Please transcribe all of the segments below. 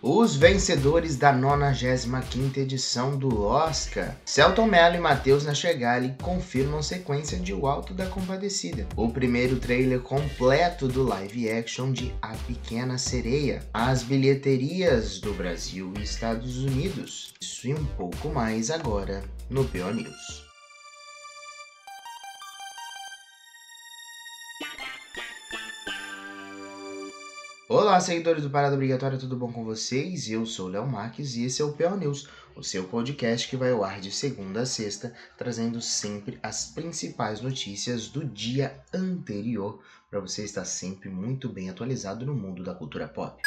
Os vencedores da 95ª edição do Oscar, Celton Mello e Matheus Nachegali confirmam sequência de O Alto da Compadecida, o primeiro trailer completo do live action de A Pequena Sereia, as bilheterias do Brasil e Estados Unidos. Isso e um pouco mais agora no PO News. Olá, seguidores do Parada Obrigatória, tudo bom com vocês? Eu sou Léo Marques e esse é o PO News, o seu podcast que vai ao ar de segunda a sexta, trazendo sempre as principais notícias do dia anterior, para você estar sempre muito bem atualizado no mundo da cultura pop.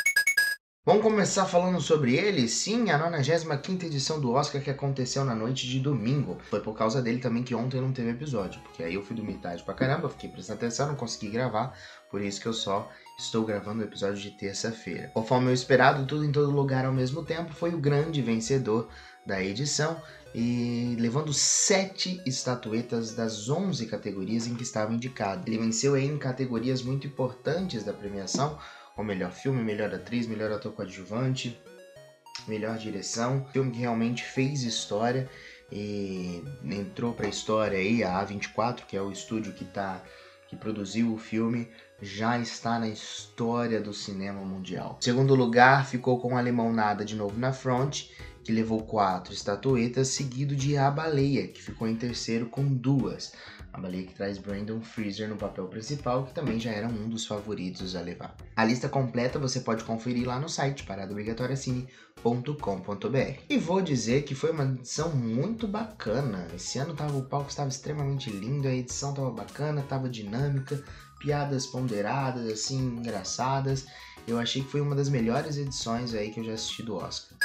Vamos começar falando sobre ele? Sim, a 95 edição do Oscar que aconteceu na noite de domingo. Foi por causa dele também que ontem não teve episódio, porque aí eu fui dormir tarde pra caramba, fiquei prestando atenção, não consegui gravar, por isso que eu só estou gravando o episódio de terça-feira. Conforme o esperado, tudo em todo lugar ao mesmo tempo foi o grande vencedor da edição e levando sete estatuetas das 11 categorias em que estava indicado. Ele venceu em categorias muito importantes da premiação, como melhor filme, melhor atriz, melhor ator coadjuvante, melhor direção. Filme que realmente fez história e entrou para a história aí a A24, que é o estúdio que tá que produziu o filme, já está na história do cinema mundial. segundo lugar ficou com o Alemão Nada de novo na front, que levou quatro estatuetas, seguido de A Baleia, que ficou em terceiro com duas. A baleia que traz Brandon Fraser no papel principal, que também já era um dos favoritos a levar. A lista completa você pode conferir lá no site paradaobrigatoriacine.com.br. E vou dizer que foi uma edição muito bacana. Esse ano tava, o palco estava extremamente lindo, a edição estava bacana, estava dinâmica, piadas ponderadas, assim, engraçadas. Eu achei que foi uma das melhores edições aí que eu já assisti do Oscar.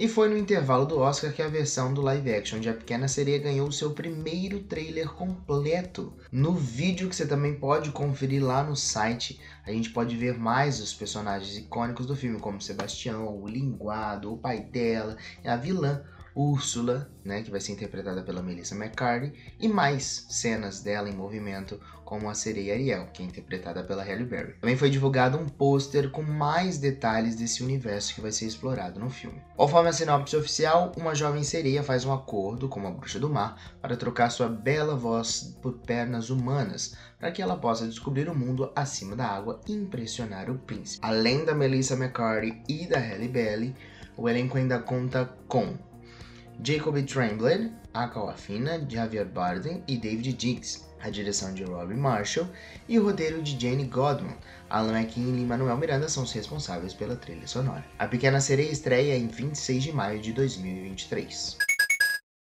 E foi no intervalo do Oscar que a versão do live action de A Pequena Sereia ganhou o seu primeiro trailer completo. No vídeo que você também pode conferir lá no site, a gente pode ver mais os personagens icônicos do filme, como Sebastião, o linguado, o pai dela, a vilã Úrsula, né, que vai ser interpretada pela Melissa McCarthy, e mais cenas dela em movimento, como a sereia Ariel, que é interpretada pela Halle Berry. Também foi divulgado um pôster com mais detalhes desse universo que vai ser explorado no filme. Conforme a sinopse oficial, uma jovem sereia faz um acordo com uma bruxa do mar para trocar sua bela voz por pernas humanas, para que ela possa descobrir o mundo acima da água e impressionar o príncipe. Além da Melissa McCarthy e da Halle Berry, o elenco ainda conta com Jacob Tremblay, Aquafina, Javier Bardem e David Diggs. A direção de Robbie Marshall e o roteiro de Jane Godman. Alan McKean e Manuel Miranda são os responsáveis pela trilha sonora. A Pequena Sereia estreia em 26 de maio de 2023.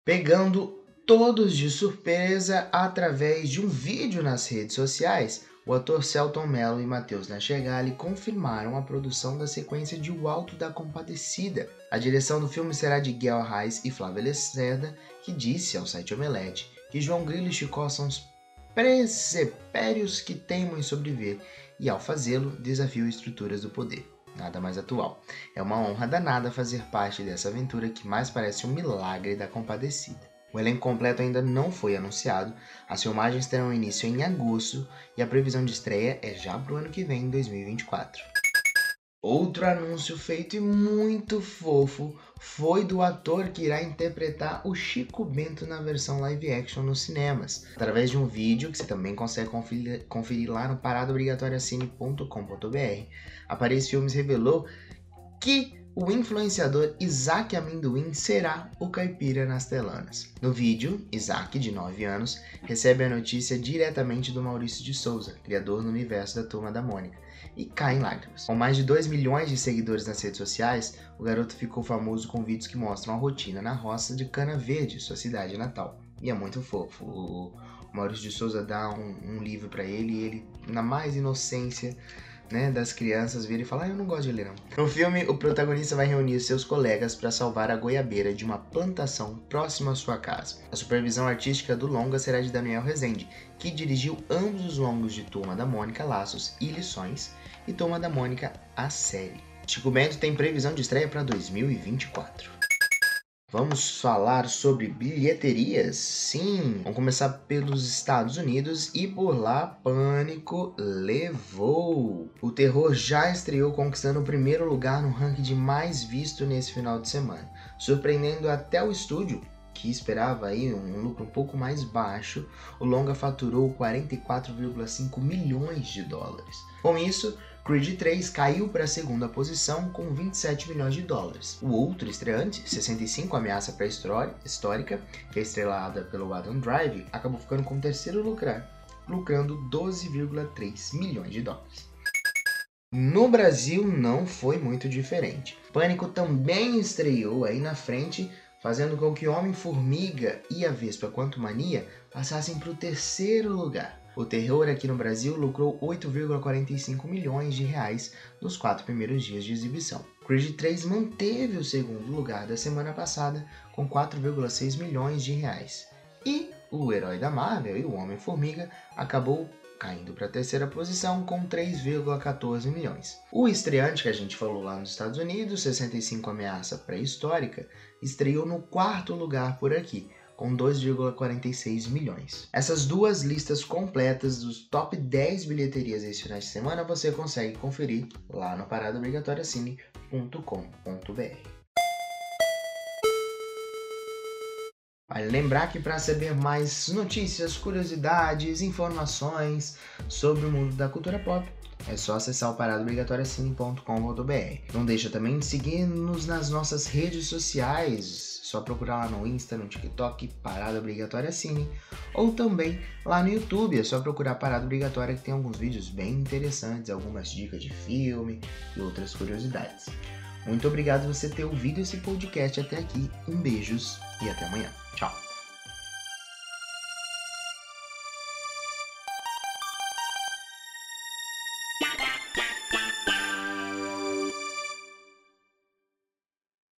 Pegando todos de surpresa através de um vídeo nas redes sociais, o ator Celton Mello e Matheus Nachegali confirmaram a produção da sequência de O Alto da Compadecida. A direção do filme será de Guel Reis e Flávia Lacerda, que disse ao site Omelete que João Grilo e Chicó são os presepérios que teimam em sobreviver e, ao fazê-lo, desafiam estruturas do poder. Nada mais atual. É uma honra danada fazer parte dessa aventura que mais parece um milagre da compadecida. O elenco completo ainda não foi anunciado, as filmagens terão início em agosto e a previsão de estreia é já para o ano que vem, em 2024. Outro anúncio feito e muito fofo foi do ator que irá interpretar o Chico Bento na versão live action nos cinemas, através de um vídeo que você também consegue conferir, conferir lá no paradaobrigatoriacine.com.br. A Paris Filmes revelou que o influenciador Isaac Amendoim será o caipira nas telanas. No vídeo, Isaac, de 9 anos, recebe a notícia diretamente do Maurício de Souza, criador no universo da Turma da Mônica, e cai em lágrimas. Com mais de 2 milhões de seguidores nas redes sociais, o garoto ficou famoso com vídeos que mostram a rotina na roça de Cana Verde, sua cidade natal. E é muito fofo. O Maurício de Souza dá um, um livro para ele e ele, na mais inocência, né, das crianças virem e falar, ah, eu não gosto de ler não. No filme, o protagonista vai reunir seus colegas para salvar a goiabeira de uma plantação próxima à sua casa. A supervisão artística do longa será de Daniel Rezende, que dirigiu ambos os longos de Turma da Mônica Laços e Lições e Turma da Mônica a série. Chico Bento tem previsão de estreia para 2024. Vamos falar sobre bilheterias? Sim, vamos começar pelos Estados Unidos e por lá Pânico levou. O terror já estreou conquistando o primeiro lugar no ranking de mais visto nesse final de semana, surpreendendo até o estúdio que esperava aí um lucro um pouco mais baixo, o longa faturou 44,5 milhões de dólares. Com isso, Creed 3 caiu para a segunda posição com 27 milhões de dólares. O outro estreante, 65 Ameaça Pré-Histórica, que é estrelada pelo Adam Drive, acabou ficando com o terceiro lugar, lucrando 12,3 milhões de dólares. No Brasil não foi muito diferente. Pânico também estreou aí na frente, fazendo com que Homem-Formiga e a Vespa Quanto Mania passassem para o terceiro lugar. O terror aqui no Brasil lucrou 8,45 milhões de reais nos quatro primeiros dias de exibição. Creed 3 manteve o segundo lugar da semana passada com 4,6 milhões de reais. E o herói da Marvel e o Homem-Formiga acabou caindo para a terceira posição com 3,14 milhões. O estreante que a gente falou lá nos Estados Unidos, 65 Ameaça Pré-Histórica, estreou no quarto lugar por aqui, com 2,46 milhões. Essas duas listas completas dos top 10 bilheterias esse final de semana você consegue conferir lá no paradaobrigatoriacine.com.br. Vale lembrar que para saber mais notícias, curiosidades, informações sobre o mundo da cultura pop, é só acessar o paradaobrigatoriacine.com.br. Não deixa também de seguir-nos nas nossas redes sociais, só procurar lá no Insta, no TikTok, Parada Obrigatória Cine, ou também lá no YouTube, é só procurar Parada Obrigatória que tem alguns vídeos bem interessantes, algumas dicas de filme e outras curiosidades. Muito obrigado por você ter ouvido esse podcast até aqui. Um beijos e até amanhã. Tchau.